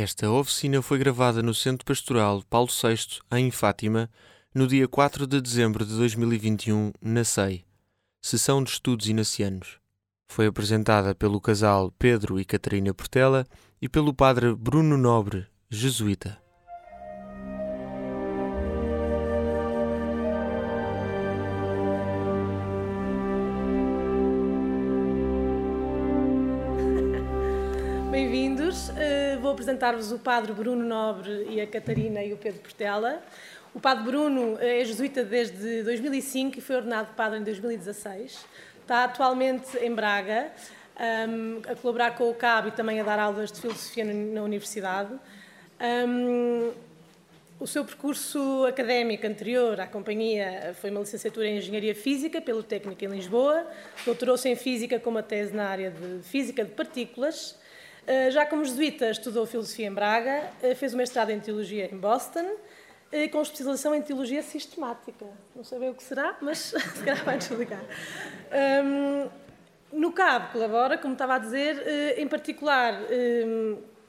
Esta oficina foi gravada no Centro Pastoral Paulo VI, em Fátima, no dia 4 de dezembro de 2021, na SEI, Sessão de Estudos Inacianos. Foi apresentada pelo casal Pedro e Catarina Portela e pelo padre Bruno Nobre, jesuíta. Vou apresentar-vos o Padre Bruno Nobre e a Catarina e o Pedro Portela. O Padre Bruno é jesuíta desde 2005 e foi ordenado padre em 2016. Está atualmente em Braga, um, a colaborar com o CAB e também a dar aulas de filosofia na Universidade. Um, o seu percurso académico anterior à companhia foi uma licenciatura em Engenharia Física pelo Técnico em Lisboa, doutorou-se em Física com uma tese na área de Física de Partículas. Uh, já como jesuíta, estudou Filosofia em Braga, uh, fez o mestrado em Teologia em Boston, uh, com especialização em Teologia Sistemática. Não sei bem o que será, mas se calhar vai explicar. Um, no CAB colabora, como estava a dizer, em particular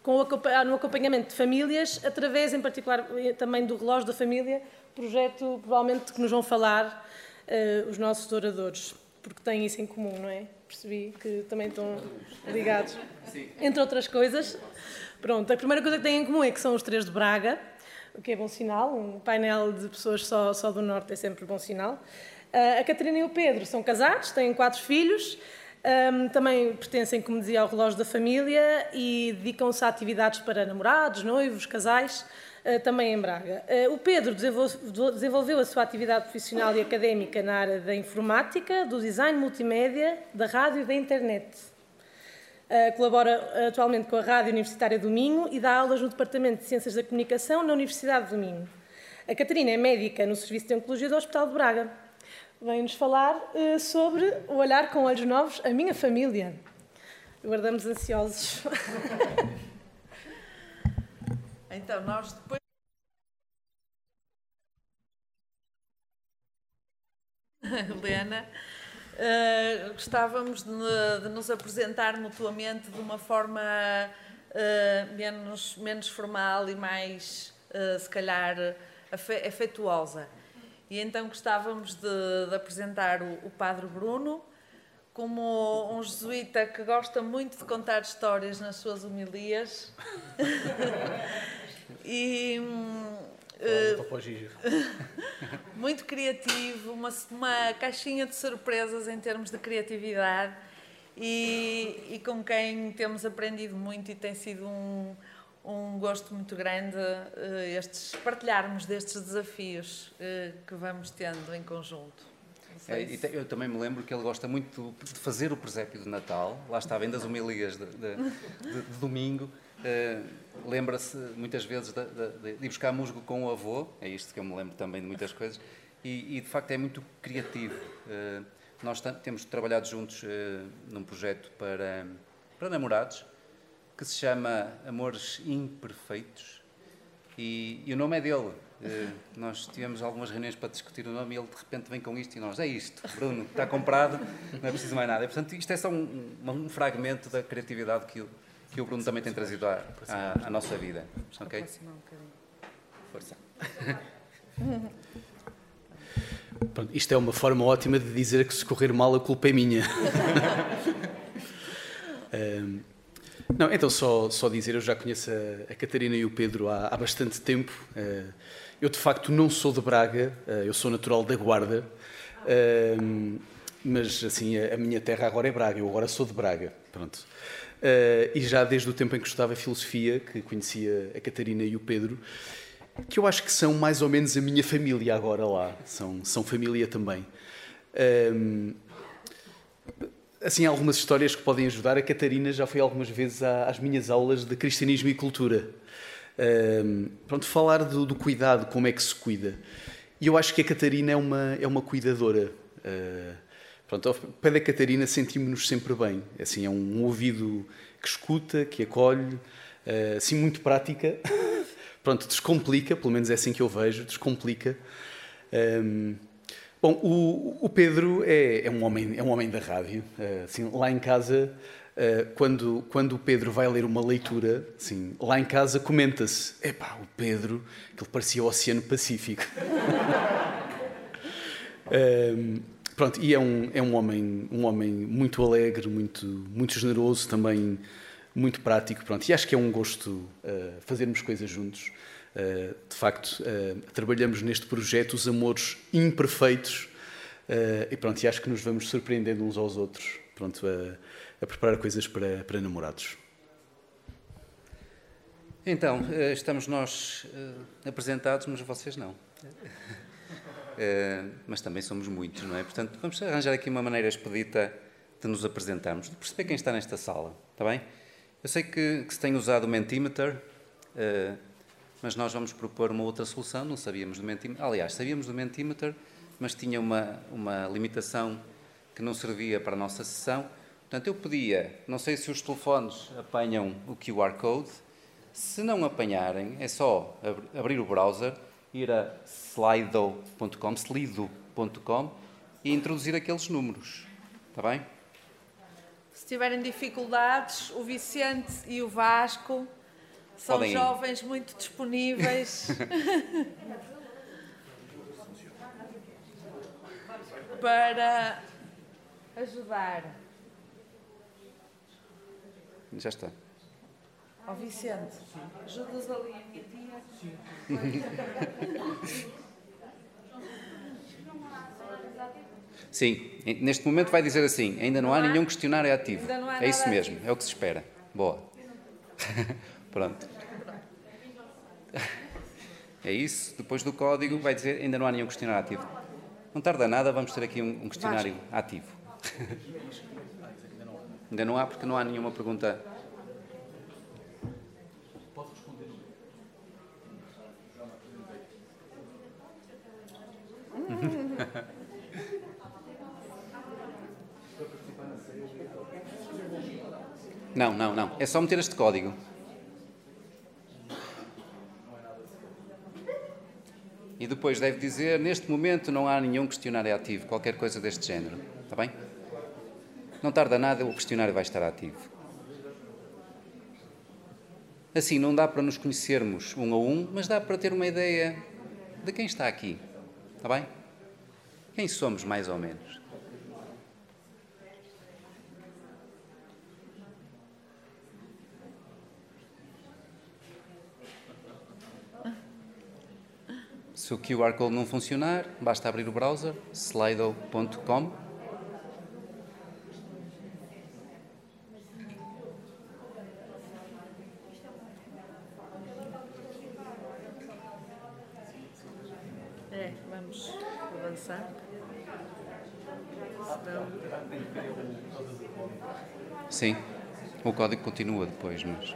o, no acompanhamento de famílias, através, em particular, também do Relógio da Família, projeto, provavelmente, que nos vão falar os nossos oradores, porque têm isso em comum, não é? Percebi que também estão ligados, entre outras coisas. Pronto, a primeira coisa que têm em comum é que são os três de Braga, o que é bom sinal, um painel de pessoas só, só do Norte é sempre bom sinal. Uh, a Catarina e o Pedro são casados, têm quatro filhos, também pertencem, como dizia, ao relógio da família e dedicam-se a atividades para namorados, noivos, casais, também em Braga. Uh, o Pedro desenvolveu, a sua atividade profissional e académica na área da informática, do design multimédia, da rádio e da internet. Uh, colabora atualmente com a Rádio Universitária do Minho e dá aulas no Departamento de Ciências da Comunicação na Universidade do Minho. A Catarina é médica no Serviço de Oncologia do Hospital de Braga vem-nos falar sobre o olhar com olhos novos a minha família. Guardamos ansiosos. então, nós depois. Helena, uh, gostávamos de, de, nos apresentar mutuamente de uma forma uh, menos, menos formal e mais, se calhar, afetuosa. E então gostávamos de, de apresentar o, o, Padre Bruno como um jesuíta que gosta muito de contar histórias nas suas homilias. e. Uh, muito criativo, uma, uma caixinha de surpresas em termos de criatividade e, e com quem temos aprendido muito e tem sido um, um gosto muito grande uh, estes, partilharmos destes desafios uh, que vamos tendo em conjunto. É, eu também me lembro que ele gosta muito de fazer o presépio de Natal, lá está, vem das homilias de, de, de, de domingo. Uh, Lembra-se muitas vezes de, de, ir buscar musgo com o avô, é isto que eu me lembro também de muitas coisas, e, e de facto é muito criativo. Uh, nós temos trabalhado juntos uh, num projeto para, para namorados, que se chama Amores Imperfeitos e, e o nome é dele. Nós tivemos algumas reuniões para discutir o nome e ele de repente vem com isto e nós, é isto, Bruno, está comprado, não é preciso mais nada. E, portanto, isto é só um, um, fragmento da criatividade que o, que o Bruno também tem trazido à, à, à nossa vida. Ok? Força. Pronto, isto é uma forma ótima de dizer que se correr mal a culpa é minha. um, Não, então só, só dizer, eu já conheço a, a Catarina e o Pedro há, há bastante tempo. Uh, eu de facto não sou de Braga, uh, eu sou natural da Guarda, uh, mas assim, a, a, minha terra agora é Braga, eu agora sou de Braga, pronto. e já desde o tempo em que estudava Filosofia, que conhecia a Catarina e o Pedro, que eu acho que são mais ou menos a minha família agora lá, são, são família também assim algumas histórias que podem ajudar. A Catarina já foi algumas vezes às minhas aulas de cristianismo e cultura. Um, pronto, falar do, do, cuidado, como é que se cuida. E eu acho que a Catarina é uma, é uma cuidadora. Uh, pronto, ao pé da Catarina sentimos-nos sempre bem. Assim, é um, um, ouvido que escuta, que acolhe, uh, assim, muito prática. pronto, descomplica, pelo menos é assim que eu vejo, descomplica. Um, Bom, o, o Pedro é, é, um homem, é um homem da rádio. Eh, assim, lá em casa Uh, quando, quando o Pedro vai ler uma leitura, assim, lá em casa comenta-se: epá, o Pedro, que ele parecia o Oceano Pacífico. uh, pronto, e é um, é um, homem, um homem muito alegre, muito, muito generoso, também muito prático. Pronto, e acho que é um gosto uh, fazermos coisas juntos. Uh, de facto, uh, trabalhamos neste projeto os amores imperfeitos e pronto, e acho que nos vamos surpreendendo uns aos outros. Pronto, a preparar coisas para, para namorados. Então, estamos nós apresentados, mas vocês não. Eh, mas também somos muitos, não é? Portanto, vamos arranjar aqui uma maneira expedita de nos apresentarmos, de perceber quem está nesta sala, está bem? Eu sei que, que se tem usado o Mentimeter, mas nós vamos propor uma outra solução, não sabíamos do Mentimeter. Aliás, sabíamos do Mentimeter, mas tinha uma, uma limitação que não servia para a nossa sessão Portanto, eu pedia, não sei se os telefones apanham o QR Code, se não apanharem, é só abrir o browser, ir a slido.com, slido.com e introduzir aqueles números. Está bem? Se tiverem dificuldades, o Vicente e o Vasco são Podem jovens ir. muito disponíveis. para ajudar. Já está. Ó oh, Vicente, ajudas ali a minha tia? Sim, neste momento vai dizer assim: ainda não, não há, há, nenhum questionário ativo. é isso mesmo, ativo. é o que se espera. Boa. Pronto. É isso. Depois do código vai dizer: ainda não há nenhum questionário ativo. Não tarda nada, vamos ter aqui um, um questionário Vasco. ativo. Ainda não há, porque não há nenhuma pergunta. Não, não, não. É só meter este código. E depois deve dizer: neste momento não há nenhum questionário ativo, qualquer coisa deste género. Está bem? Não tarda nada, o questionário vai estar ativo. Assim, não dá para nos conhecermos um a um, mas dá para ter uma ideia de quem está aqui. Está bem? Quem somos, mais ou menos? Se o QR Code não funcionar, basta abrir o browser slido.com Sim, o código continua depois, mas.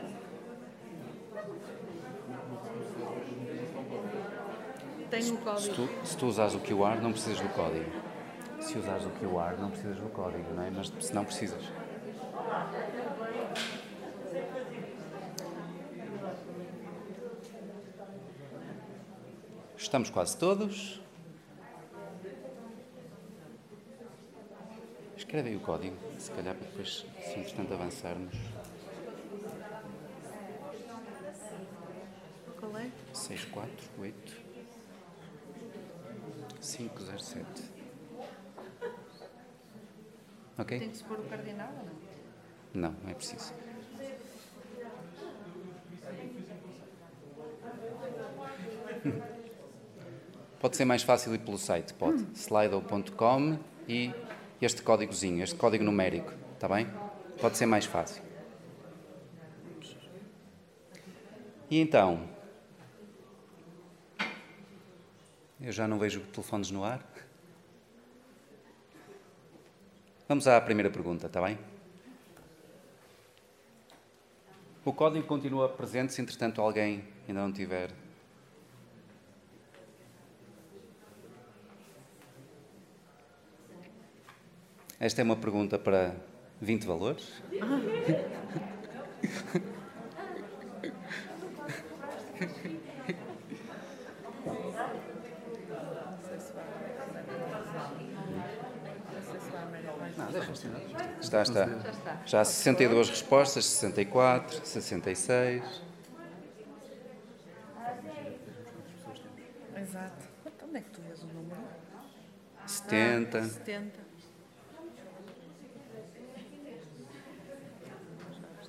Tem um código. Se tu, se tu usas o QR, não precisas do código. Se usares o QR, não precisas do código, não é? Mas se não precisas. Estamos quase todos. Escreve aí o código, se calhar para depois, se entretanto avançarmos. Qual é? 648 507. Ok? Tem que se pôr o cardinal ou não? Não, não é preciso. Pode ser mais fácil ir pelo site, pode. Hum. Slido.com e este códigozinho, este código numérico, está bem? Pode ser mais fácil. E então, eu já não vejo telefones no ar. Vamos à primeira pergunta, está bem? O código continua presente se entretanto alguém ainda não tiver Esta é uma pergunta para 20 valores. Está, está. Já há 62 respostas, 64, 66. Exato. Então, onde é que tu vês o número? 70. Ah, 70.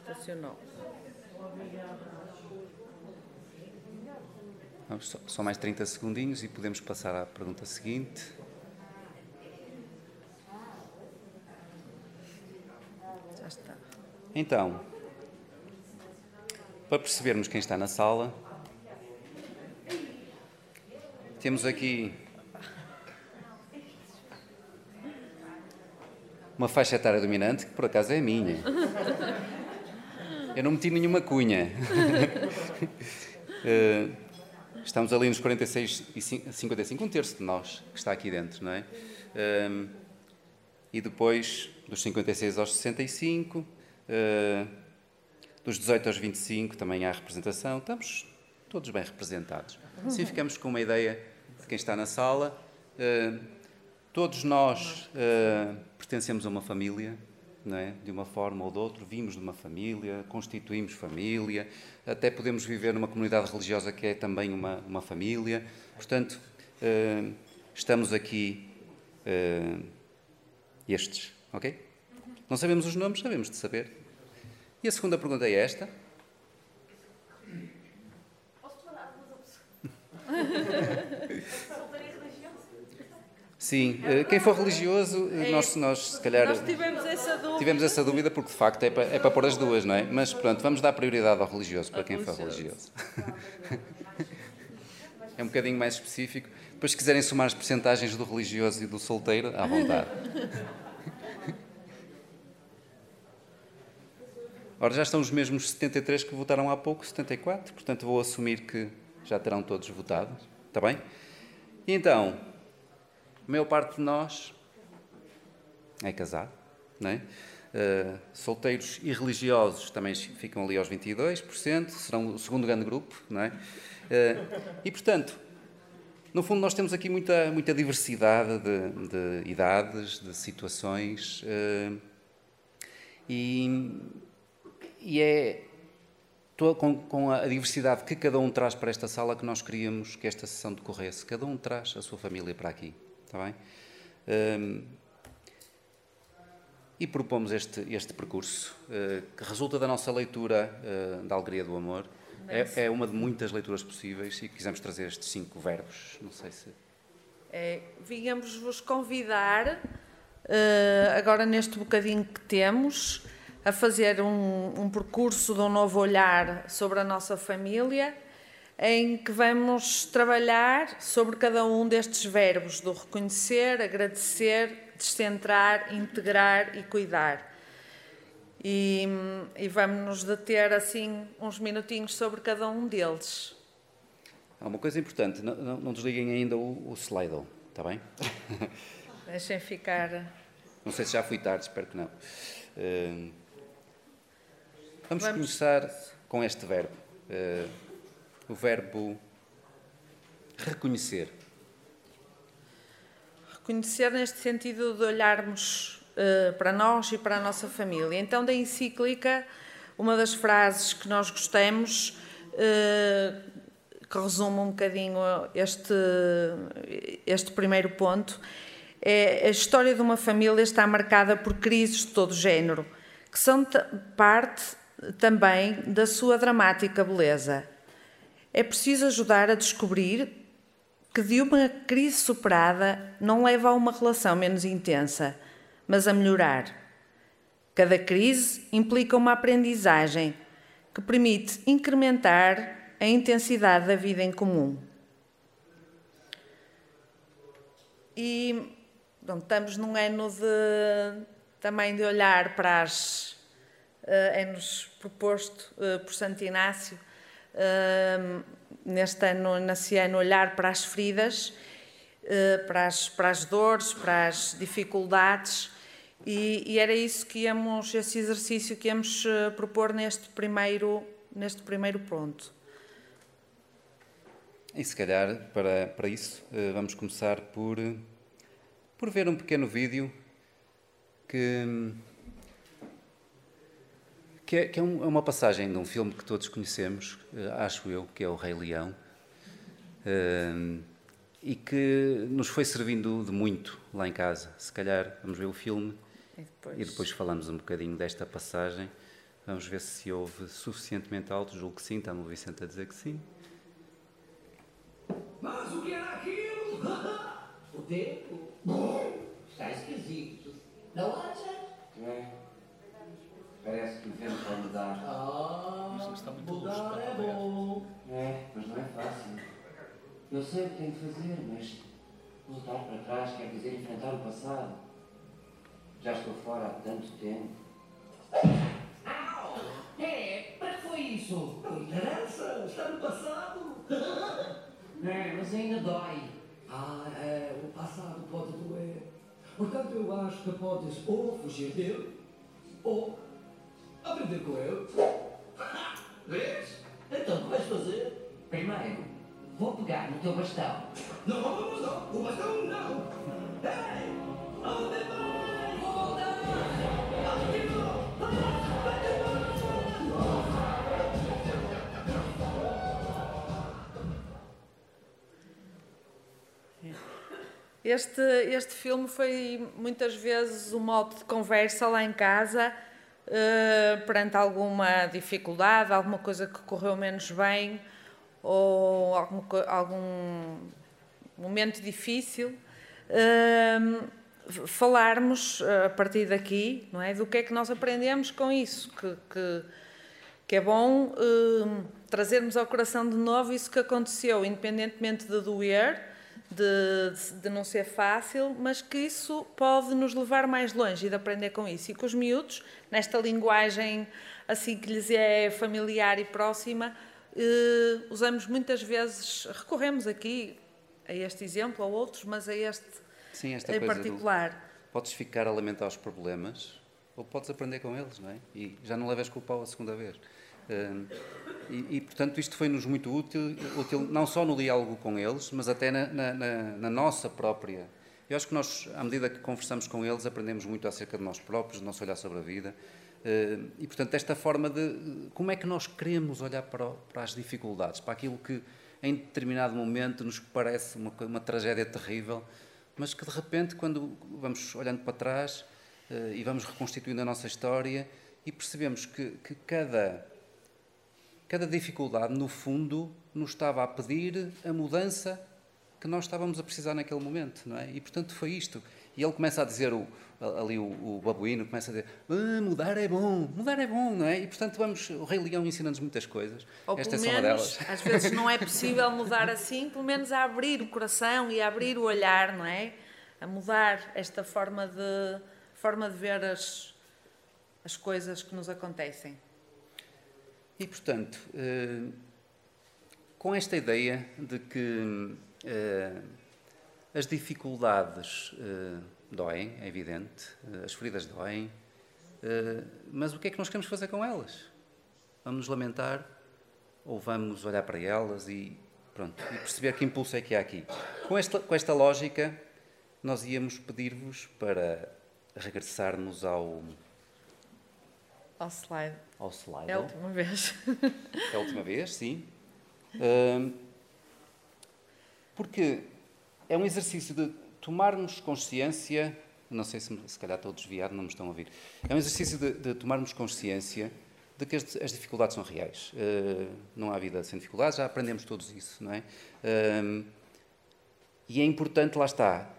Estacionou. Vamos só, só mais 30 segundinhos e podemos passar à pergunta seguinte. Já está. Então, para percebermos quem está na sala, temos aqui uma faixa etária dominante, que por acaso é a minha. Eu não meti nenhuma cunha. Eh, Estamos ali nos 46 e 55, um terço de nós que está aqui dentro, não é? Um, e depois, dos 56 aos 65, uh, dos 18 aos 25 também há representação. Estamos todos bem representados. Assim ficamos com uma ideia de quem está na sala. Todos nós pertencemos a uma família, é? de uma forma ou de outra, vimos de uma família, constituímos família, até podemos viver numa comunidade religiosa que é também uma, uma família. Portanto, uh, estamos aqui uh, estes, ok? Não sabemos os nomes, sabemos de saber. E a segunda pergunta é esta. Posso falar duas opções? Sim, eh, quem for religioso, eh, é, nós, nós se calhar. Nós tivemos essa dúvida. Tivemos essa dúvida porque de facto é para, é para pôr as duas, não é? Mas pronto, vamos dar prioridade ao religioso, para quem for religioso. é um bocadinho mais específico. Depois, se quiserem somar as percentagens do religioso e do solteiro, à vontade. Ora, já estão os mesmos 73 que votaram há pouco, 74, portanto vou assumir que já terão todos votado. Está bem? E então, a maior parte de nós é casado, não é? Uh, solteiros e religiosos também ficam ali aos 22%, serão o segundo grande grupo, não é? Uh, e, portanto, no fundo, nós temos aqui muita, muita diversidade de, de idades, de situações, uh, e, e, é com, com, a diversidade que cada um traz para esta sala que nós queríamos que esta sessão decorresse. Cada um traz a sua família para aqui. Está bem? Um, e propomos este, este percurso, uh, que resulta da nossa leitura uh, da Alegria do Amor. É, é, uma de muitas leituras possíveis e quisemos trazer estes cinco verbos. Não sei se. É, Vínhamos-vos convidar, uh, agora neste bocadinho que temos, a fazer um, um percurso de um novo olhar sobre a nossa família em que vamos trabalhar sobre cada um destes verbos do reconhecer, agradecer, descentrar, integrar e cuidar. E, e vamos nos deter assim uns minutinhos sobre cada um deles. Há uma coisa importante, não, não, não desliguem ainda o, o Slido, está bem? Deixem ficar. Não sei se já fui tarde, espero que não. Uh, vamos, vamos, começar com este verbo. Uh, o verbo reconhecer. Reconhecer neste sentido de olharmos uh, para nós e para a nossa família. Então, da encíclica, uma das frases que nós gostamos, uh, que resume um bocadinho este, este primeiro ponto, é a história de uma família está marcada por crises de todo género, que são parte também da sua dramática beleza. É preciso ajudar a descobrir que de uma crise superada não leva a uma relação menos intensa, mas a melhorar. Cada crise implica uma aprendizagem que permite incrementar a intensidade da vida em comum. E estamos num ano de, também de olhar para as. Uh, é-nos proposto uh, por Santo Inácio neste ano, nesse ano, olhar para as feridas, uh, para, as, para as dores, para as dificuldades, e, e, era isso que íamos, esse exercício que íamos uh, propor neste primeiro, neste primeiro ponto. E se calhar, para, para isso, uh, vamos começar por, por ver um pequeno vídeo que, que, é, que é, um, é, uma passagem de um filme que todos conhecemos, uh, acho eu, que é O Rei Leão, uh, e que nos foi servindo de muito lá em casa. Se calhar vamos ver o filme e depois, e depois falamos um bocadinho desta passagem. Vamos ver se houve suficientemente alto, julgo que sim, está-me o Vicente a dizer que sim. Mas o que era aquilo? o tempo? Está esquisito. Não acha? É. Parece que o vento vai mudar. Ah, mas está muito mudar é bom. É, mas não é fácil. Eu sei o que tenho que fazer, mas voltar para trás quer dizer enfrentar o passado. Já estou fora há tanto tempo. Au! É, para que foi isso? Não interessa, está no passado. É, mas ainda dói. Ah, é, o passado pode doer. Portanto, eu acho que podes ou fugir dele, ou aprender com ele. Vês? Então, o que vais fazer? Primeiro, vou pegar no teu bastão. Não, não, não, o bastão não. Ei, onde vai? Volta! Este, este filme foi muitas vezes um modo de conversa lá em casa, uh, perante alguma dificuldade, alguma coisa que correu menos bem ou algum, algum momento difícil. Uh, falarmos a partir daqui, não é, do que é que nós aprendemos com isso, que, que, que é bom uh, trazermos ao coração de novo isso que aconteceu, independentemente de doer, de, de, não ser fácil, mas que isso pode nos levar mais longe e de aprender com isso. E que os miúdos, nesta linguagem assim que lhes é familiar e próxima, eh, usamos muitas vezes, recorremos aqui a este exemplo, ou outros, mas a este Sim, esta em particular. Do, podes ficar a lamentar os problemas ou podes aprender com eles, não é? E já não levas culpa a segunda vez. E, e, portanto, isto foi-nos muito útil, útil, não só no diálogo com eles, mas até na, na, na, nossa própria. Eu acho que nós, à medida que conversamos com eles, aprendemos muito acerca de nós próprios, do nosso olhar sobre a vida. E, portanto, esta forma de como é que nós queremos olhar para, para as dificuldades, para aquilo que em determinado momento nos parece uma, uma tragédia terrível, mas que de repente, quando vamos olhando para trás uh, e vamos reconstituindo a nossa história e percebemos que, que cada cada dificuldade, no fundo, nos estava a pedir a mudança que nós estávamos a precisar naquele momento, não é? E portanto foi isto. E ele começa a dizer, o, ali o, o babuíno começa a dizer: ah, mudar é bom, mudar é bom, não é? E portanto vamos, o Rei Leão ensina-nos muitas coisas. Ou Esta pelo é menos, às vezes não é possível mudar assim, pelo menos a abrir o coração e a abrir o olhar, não é? A mudar esta forma de, forma de ver as, as coisas que nos acontecem. E, portanto, eh, com esta ideia de que eh, as dificuldades eh, doem, é evidente, as feridas doem, mas o que é que nós queremos fazer com elas? Vamos nos lamentar ou vamos olhar para elas e, pronto, e perceber que impulso é que há aqui? Com esta, com esta lógica, nós íamos pedir-vos para regressarmos ao ao slide. Ao slide. É a última vez. É a última vez, sim. Porque é um exercício de tomarmos consciência. Não sei se, se calhar estou desviado, não me estão a ouvir. É um exercício de, de tomarmos consciência de que as, as dificuldades são reais. Uh, não há vida sem dificuldades, já aprendemos todos isso, não é? E é importante, lá está,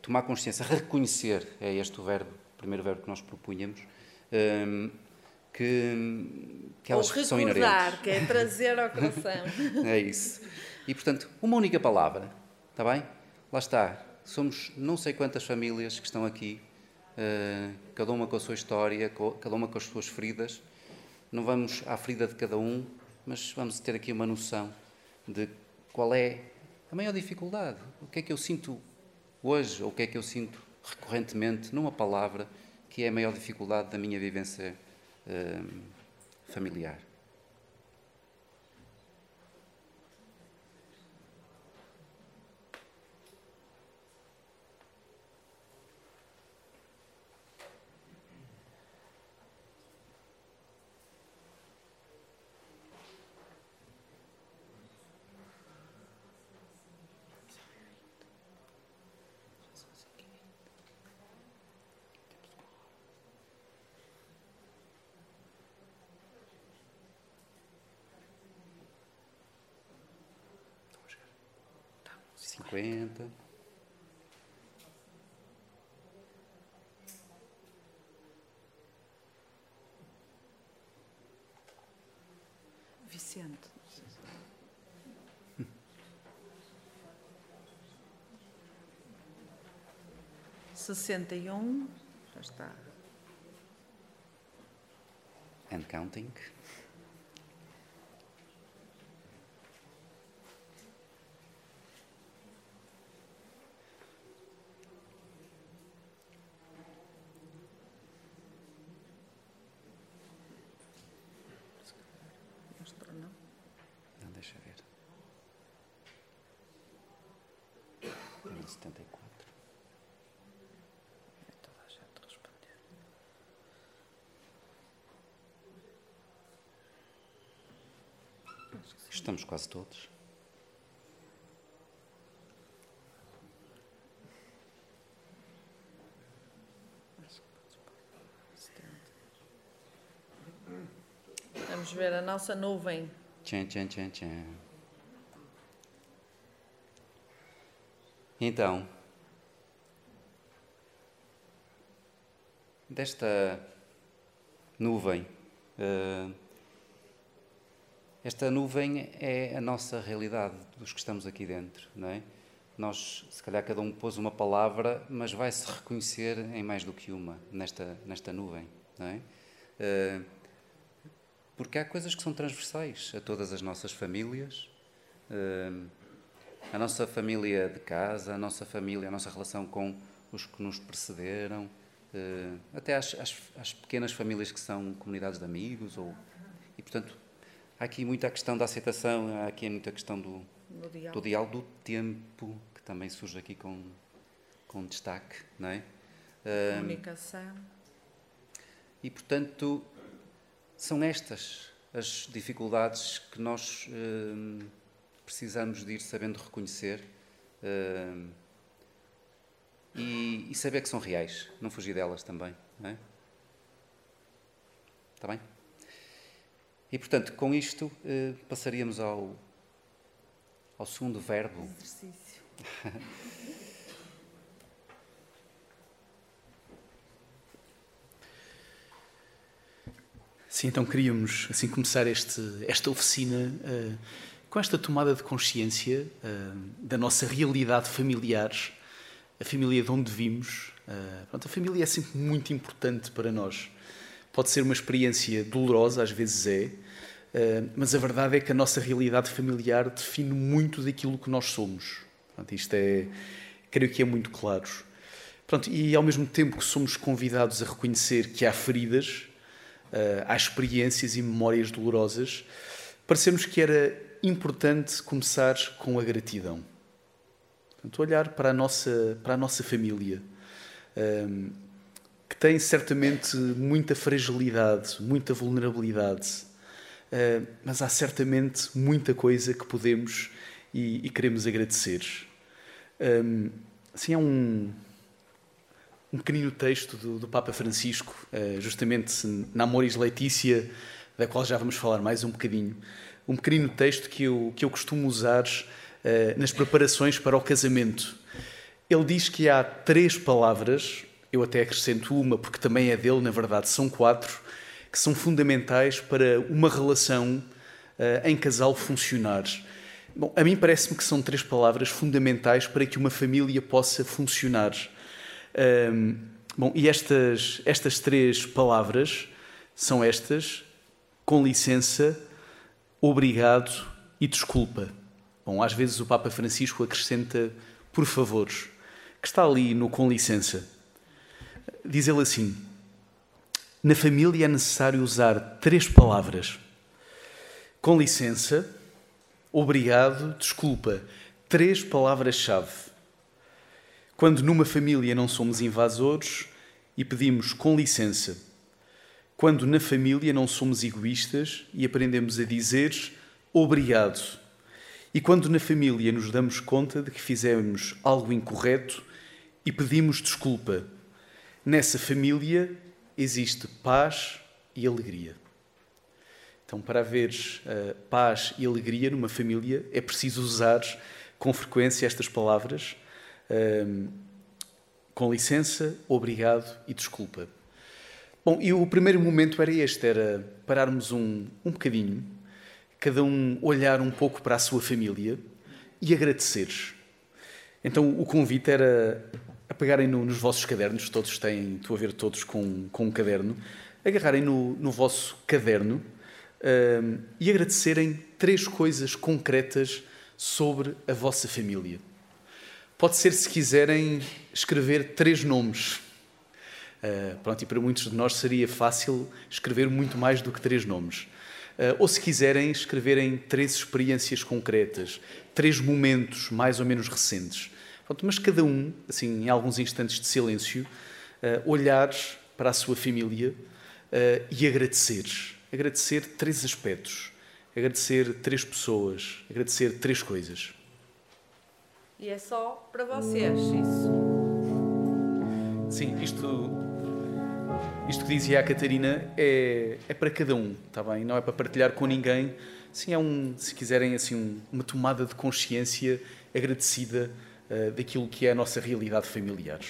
tomar consciência, reconhecer, é este o verbo, o primeiro verbo que nós propunhamos, que, que elas Ou são inerentes. que é trazer ao coração. é isso. E, portanto, uma única palavra, está bem? Lá está. Somos não sei quantas famílias que estão aqui, uh, cada uma com a sua história, cada uma com as suas feridas. Não vamos à ferida de cada um, mas vamos ter aqui uma noção de qual é a maior dificuldade. O que é que eu sinto hoje, ou o que é que eu sinto recorrentemente numa palavra que é a maior dificuldade da minha vivência familiar. Cinquenta. Vicente. Sessenta e um, já está. And counting. Mostrou, não? Não, deixa ver. Tenho 74. É toda a gente responder. Estamos quase todos. Vamos ver a nossa nuvem. Tchan, tchan, tchan, tchan. Então, desta nuvem, eh, esta nuvem é a nossa realidade dos que estamos aqui dentro, não é? Nós, se calhar, cada um pôs uma palavra, mas vai se reconhecer em mais do que uma nesta, nesta nuvem, não é? Eh, porque há coisas que são transversais a todas as nossas famílias, eh, a nossa família de casa, a nossa família, a nossa relação com os que nos precederam, eh, até às, pequenas famílias que são comunidades de amigos, ou, e portanto há aqui muita questão da aceitação, há aqui muita questão do, diálogo. do diálogo do tempo, que também surge aqui com, com destaque, não é? Eh, Comunicação. e, portanto, são estas as dificuldades que nós hum, precisamos de ir sabendo reconhecer hum, e, e saber que são reais, não fugir delas também. Não é? Está bem? E, portanto, com isto, eh, passaríamos ao, ao segundo verbo. Exercício. Sim, então queríamos assim começar este, esta oficina eh, com esta tomada de consciência eh, da nossa realidade familiar, a família de onde vimos. Eh, pronto, a família é sempre muito importante para nós. Pode ser uma experiência dolorosa, às vezes é, eh, mas a verdade é que a nossa realidade familiar define muito daquilo que nós somos. Isto é, creio que é muito claro. Pronto, e ao mesmo tempo que somos convidados a reconhecer que há feridas, eh, há experiências e memórias dolorosas, parecemos que era importante começar com a gratidão. Portanto, olhar para a nossa, para a nossa família, ehm, que tem certamente muita fragilidade, muita vulnerabilidade, eh, mas há certamente muita coisa que podemos e, e queremos agradecer. Ehm, assim, há um, um pequenino texto do, do Papa Francisco, eh, justamente na Amoris Letícia, da qual já vamos falar mais um bocadinho. Um pequenino texto que eu, que eu costumo usar eh, nas preparações para o casamento. Ele diz que há três palavras, eu até acrescento uma, porque também é dele, na verdade, são quatro, que são fundamentais para uma relação eh, em casal funcionar. Bom, a mim parece-me que são três palavras fundamentais para que uma família possa funcionar. Hum, bom, e estas, estas três palavras são estas: com licença, obrigado e desculpa. Bom, às vezes o Papa Francisco acrescenta por favor, que está ali no com licença. Diz ele assim: na família é necessário usar três palavras: com licença, obrigado, desculpa. Três palavras-chave. Quando numa família não somos invasores e pedimos com licença. Quando na família não somos egoístas e aprendemos a dizer obrigado. E quando na família nos damos conta de que fizemos algo incorreto e pedimos desculpa. Nessa família existe paz e alegria. Então, para haver uh, paz e alegria numa família, é preciso usar com frequência estas palavras: um, com licença, obrigado e desculpa. Bom, e o primeiro momento era este: era pararmos um, um bocadinho, cada um olhar um pouco para a sua família e agradecer. Então o convite era a pegarem no, nos vossos cadernos, todos têm, estou a ver todos com, com um caderno, agarrarem no, no vosso caderno um, e agradecerem três coisas concretas sobre a vossa família. Pode ser, se quiserem, escrever três nomes. Uh, pronto, e para muitos de nós seria fácil escrever muito mais do que três nomes. Uh, ou se quiserem, escreverem três experiências concretas, três momentos mais ou menos recentes. Pronto, mas cada um, assim, em alguns instantes de silêncio, uh, olhar para a sua família uh, e agradecer. Agradecer três aspectos. Agradecer três pessoas. Agradecer três coisas. E é só para vocês isso. Sim, isto, isto que dizia a Catarina é, é para cada um, está bem? Não é para partilhar com ninguém. Sim, é um, se quiserem, assim, um, uma tomada de consciência agradecida daquilo que é a nossa realidade familiar.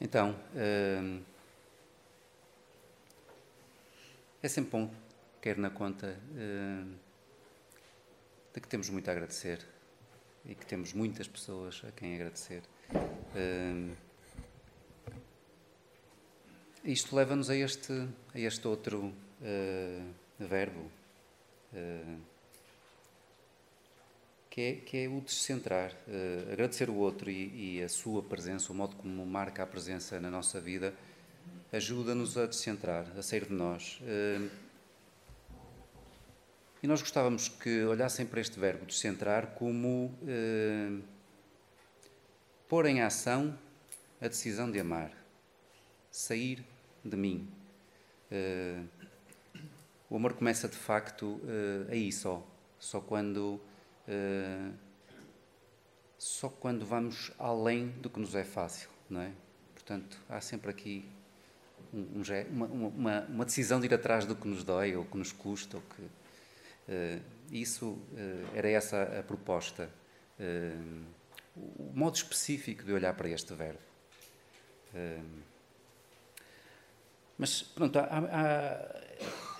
Então, uh, é sempre bom, quer na conta, uh, de que temos muito a agradecer e que temos muitas pessoas a quem agradecer. Uh, isto leva-nos a este, a este outro uh, verbo, que, é, que é o descentrar. Uh, agradecer o outro e, e, a sua presença, o modo como marca a presença na nossa vida, ajuda-nos a descentrar, a sair de nós. e nós gostávamos que olhassem para este verbo descentrar como pôr em ação a decisão de amar, sair de mim. Uh, o amor começa de facto uh, aí só, só quando uh, só quando vamos além do que nos é fácil, não é? Portanto, há sempre aqui um, um, uma, uma, uma, decisão de ir atrás do que nos dói ou que nos custa, ou que isso era essa a proposta, o modo específico de olhar para este verbo. Mas pronto, há, há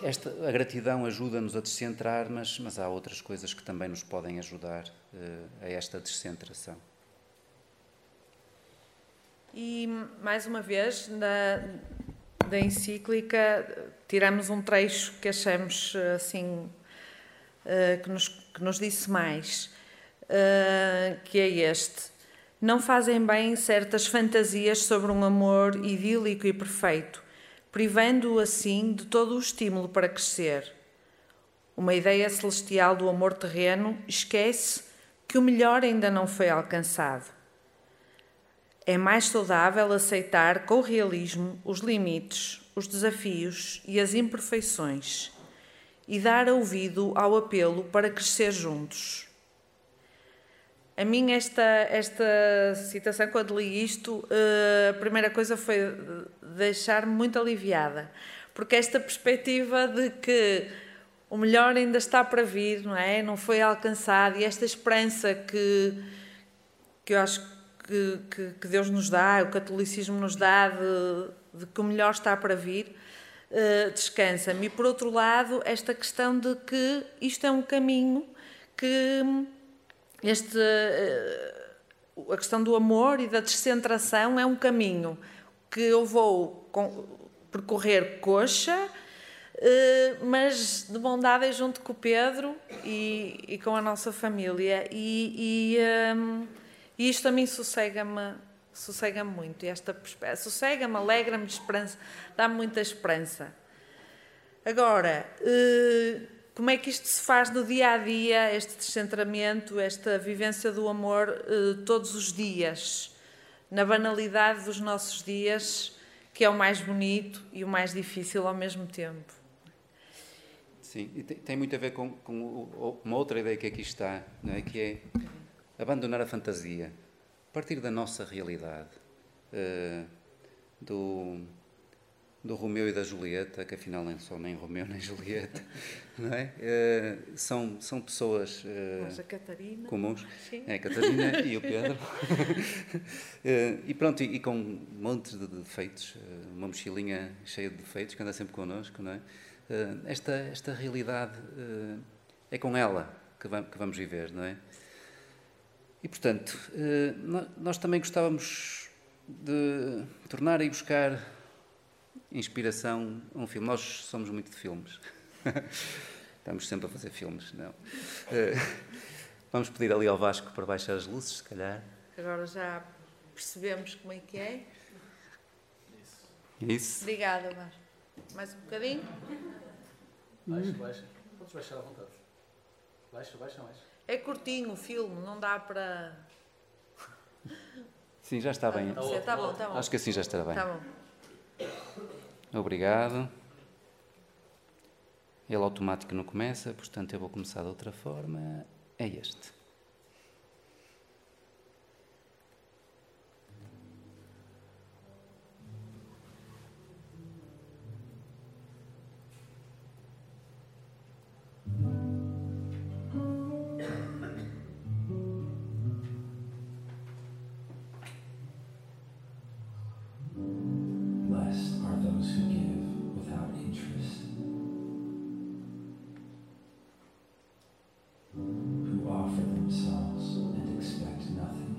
esta, a gratidão ajuda-nos a descentrar, mas, mas há outras coisas que também nos podem ajudar uh, a esta descentração. E mais uma vez, na, da encíclica, tiramos um trecho que achamos assim uh, que, nos, que nos disse mais, uh, que é este. Não fazem bem certas fantasias sobre um amor idílico e perfeito privando-o assim de todo o estímulo para crescer. Uma ideia celestial do amor terreno esquece que o melhor ainda não foi alcançado. É mais saudável aceitar com realismo os limites, os desafios e as imperfeições e dar ouvido ao apelo para crescer juntos. A mim, esta, esta citação, quando li isto, eh, a primeira coisa foi deixar-me muito aliviada, porque esta perspectiva de que o melhor ainda está para vir, não é? Não foi alcançado, e esta esperança que, que eu acho que, que, que Deus nos dá, o catolicismo nos dá, de, de que o melhor está para vir, uh, descansa-me. E por outro lado, esta questão de que isto é um caminho que este, uh, a questão do amor e da descentração é um caminho que eu vou percorrer coxa, eh, mas de bondade junto com o Pedro e, e com a nossa família. E, e, um, e isto a mim sossega-me sossega muito. E esta sossega-me, alegra-me de esperança, dá-me muita esperança. Agora, eh, como é que isto se faz no dia a dia, este descentramento, esta vivência do amor eh, todos os dias? na banalidade dos nossos dias, que é o mais bonito e o mais difícil ao mesmo tempo. Sim, e tem, muito a ver com, com, uma outra ideia que aqui está, é? que é abandonar a fantasia, partir da nossa realidade, uh, do, do Romeu e da Julieta, que afinal nem são nem Romeu nem Julieta, não é? Eh, são, são pessoas Catarina. comuns. Sim. É, a Catarina e o Pedro. Eh, e pronto, e, e com um monte de defeitos, uma mochilinha cheia de defeitos que anda sempre connosco, não é? Esta, esta realidade é com ela que va- que vamos viver, não é? E portanto, nó- nós também gostávamos de tornar e buscar inspiração a um filme. Nós somos muito de filmes. Estamos sempre a fazer filmes, não? Eh, Vamos pedir ali ao Vasco para baixar as luzes, se calhar. Agora já percebemos como é que é. Isso. Obrigada, Vasco. Mais um bocadinho. Baixa, baixa. Podes baixar à vontade. Baixa, baixa mais. É curtinho o filme, não dá para. Sim, já está bem. Está tá bom, está bom. Acho que assim já estará bem. Está bom. Obrigado. Ele automático não começa, portanto eu vou começar de outra forma. É este. Those who give without interest, who offer themselves and expect nothing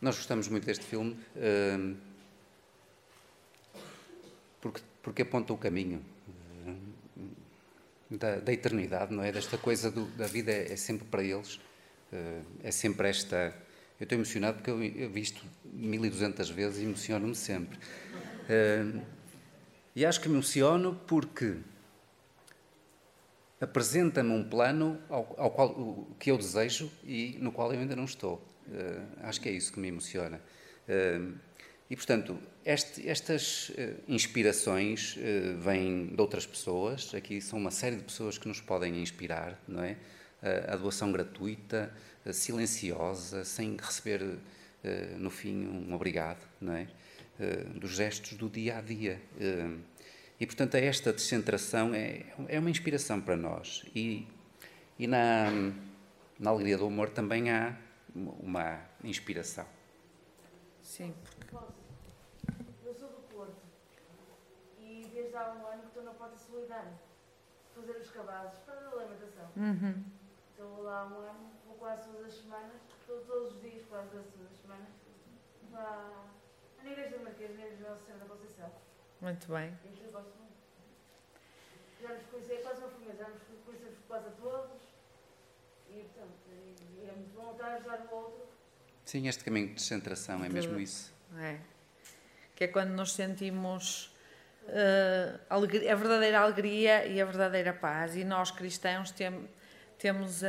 Nós gostamos muito deste filme hum, porque, porque aponta o caminho hum, da, da eternidade, não é? Desta coisa do- da vida é, é sempre para eles, hum, é sempre esta. Eu estou emocionado porque eu, eu vi isto 1200 vezes e emociono-me sempre. Hum, e acho que me emociono porque apresenta-me um plano ao, ao qual que eu desejo e no qual eu ainda não estou. Eh, acho que é isso que me emociona. Eh, e, portanto, este- estas eh, inspirações vêm de outras pessoas. Aqui são uma série de pessoas que nos podem inspirar, não é? A doação gratuita, silenciosa, sem receber no fim um obrigado, não é? Dos gestos do dia a dia. E, portanto, esta descentração é, é uma inspiração para nós. E, e na, na alegria do humor também há uma inspiração. Sim. Eu sou do Porto e desde há um ano que estou na Porta Solidária fazer os cabazes para a alimentação. Uhum. Estou lá há um ano, vou quase todas as semanas, estou todos os dias, quase todas as semanas, lá na Igreja do Marquês, na Igreja de Nossa Senhora da Conceição. Muito bem. E eu gosto muito. Já nos conheci, quase uma família, já nos conhecemos quase a todos e, portanto, muito bom estar a ajudar o outro. Sim, este caminho de descentração é mesmo isso. É. Que é quando nos sentimos a verdadeira alegria e a verdadeira paz. E nós cristãos tem, temos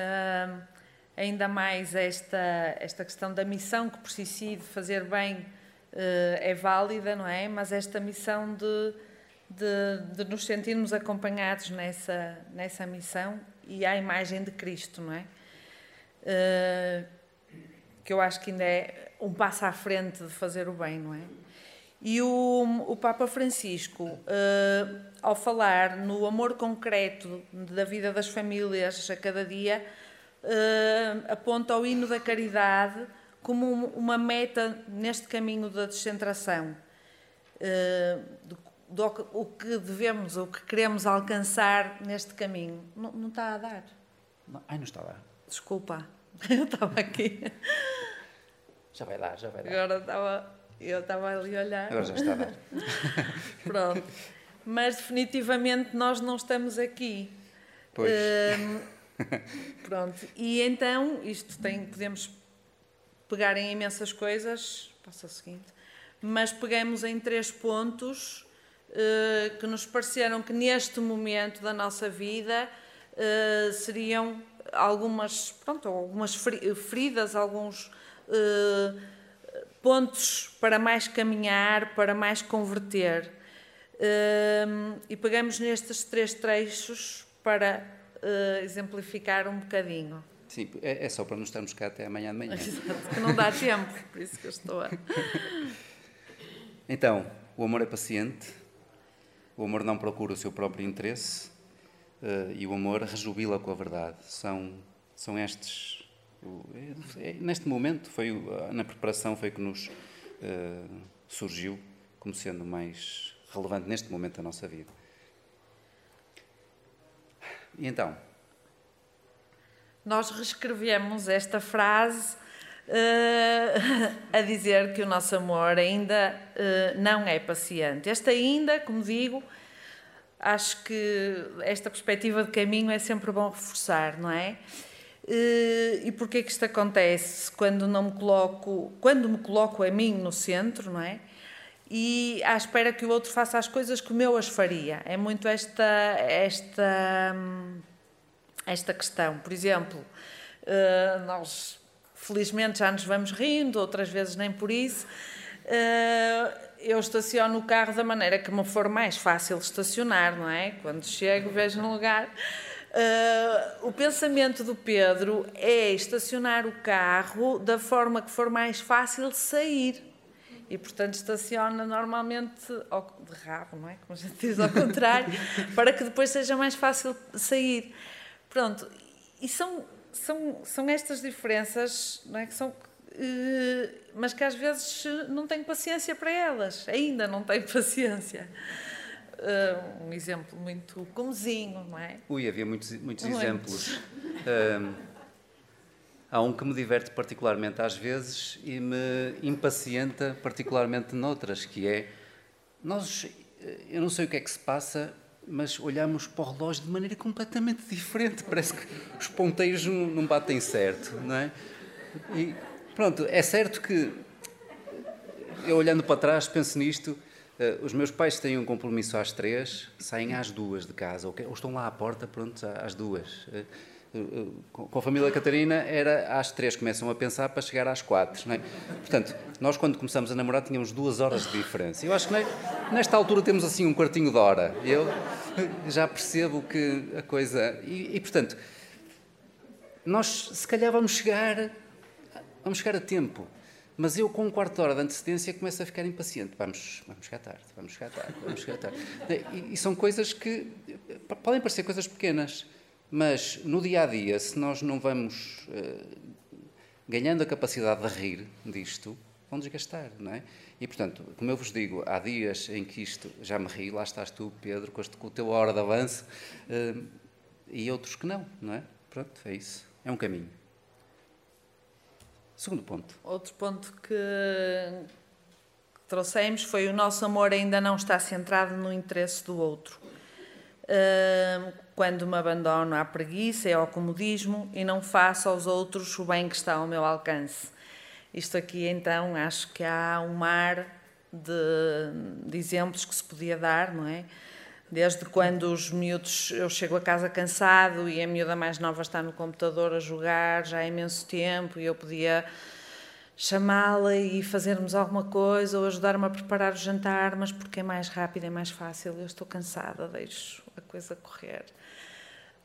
ainda mais esta, esta questão da missão que por si si de fazer bem é válida, não é? Mas esta missão de, de, de nos sentirmos acompanhados nessa, nessa missão e à imagem de Cristo, não é? Que eu acho que ainda é um passo à frente de fazer o bem, não é? E o, o Papa Francisco, uh, ao falar no amor concreto da vida das famílias a cada dia, uh, aponta o hino da caridade como uma meta neste caminho da descentração. Uh, do, do, o que devemos, o que queremos alcançar neste caminho. Não, não está a dar. Não, ai, não está a dar. Desculpa, eu estava aqui. Já vai dar, já vai dar. Agora estava eu estava ali a olhar. Agora já está a dar. Pronto. Mas definitivamente nós não estamos aqui. Pois. Um, pronto. E então, isto tem, podemos pegar em imensas coisas. Passa o seguinte. Mas pegamos em três pontos uh, que nos pareceram que neste momento da nossa vida uh, seriam algumas, pronto, algumas feridas, alguns. Uh, pontos para mais caminhar, para mais converter. Um, e pegamos nestes três trechos para uh, exemplificar um bocadinho. Sim, é, é, só para não estarmos cá até amanhã de manhã. Exato, que não dá tempo, por isso que eu estou a. Então, o amor é paciente, o amor não procura o seu próprio interesse uh, e o amor rejubila com a verdade. São, são estes é, é, neste momento, foi, na preparação, foi que nos uh, surgiu como sendo mais relevante neste momento da nossa vida. E então? Nós reescrevemos esta frase uh, a dizer que o nosso amor ainda uh, não é paciente. Este ainda, como digo, acho que esta perspectiva de caminho é sempre bom reforçar, não é? Eh, e porquê que isto acontece quando não me coloco, quando me coloco a mim no centro, não é? E à espera que o outro faça as coisas como eu as faria. É muito esta esta esta questão. Por exemplo, eh, nós felizmente já nos vamos rindo, outras vezes nem por isso. Eu estaciono o carro da maneira que me for mais fácil estacionar, não é? Quando chego, vejo um lugar Uh, o pensamento do Pedro é estacionar o carro da forma que for mais fácil sair. E, portanto, estaciona normalmente ao, de rabo, não é? Como a gente diz ao contrário, para que depois seja mais fácil sair. Pronto, e são, são, são estas diferenças, não é? Que são, mas que às vezes não tenho paciência para elas, ainda não tenho paciência uh, um exemplo muito comezinho, não é? Ui, havia muitos, muitos exemplos. Uh, há um que me diverte particularmente às vezes e me impacienta particularmente noutras, que é nós, eu não sei o que é que se passa, mas olhamos para o relógio de maneira completamente diferente. Parece que os ponteiros não, não batem certo, não é? E pronto, é certo que eu olhando para trás penso nisto Uh, os meus pais têm um compromisso às três, saem às duas de casa, ou, ou estão lá à porta, pronto, às duas. Uh, uh, com a família Catarina era às três, começam a pensar para chegar às quatro. É? Portanto, nós quando começamos a namorar tínhamos duas horas de diferença. Eu acho que nesta altura temos assim um quartinho de hora. Eu já percebo que a coisa. E, e portanto, nós se calhar vamos chegar, vamos chegar a tempo. Mas eu, com um quarto de hora de antecedência, começo a ficar impaciente. Vamos, vamos chegar tarde, vamos chegar tarde, vamos chegar tarde. E, e são coisas que podem parecer coisas pequenas, mas no dia a dia, se nós não vamos uh, ganhando a capacidade de rir disto, vão desgastar, não é? E, portanto, como eu vos digo, há dias em que isto já me ri, lá estás tu, Pedro, com, este, com a tua hora de avanço, uh, e outros que não, não é? Pronto, é isso. É um caminho. Segundo ponto. Outro ponto que trouxemos foi o nosso amor ainda não está centrado no interesse do outro. Quando me abandono à preguiça e ao comodismo e não faço aos outros o bem que está ao meu alcance. Isto aqui, então, acho que há um mar de, de exemplos que se podia dar, não é? Desde quando os miúdos, eu chego a casa cansado e a miúda mais nova está no computador a jogar já há imenso tempo e eu podia chamá-la e fazermos alguma coisa ou ajudar-me a preparar o jantar, mas porque é mais rápido, é mais fácil, eu estou cansada, deixo a coisa correr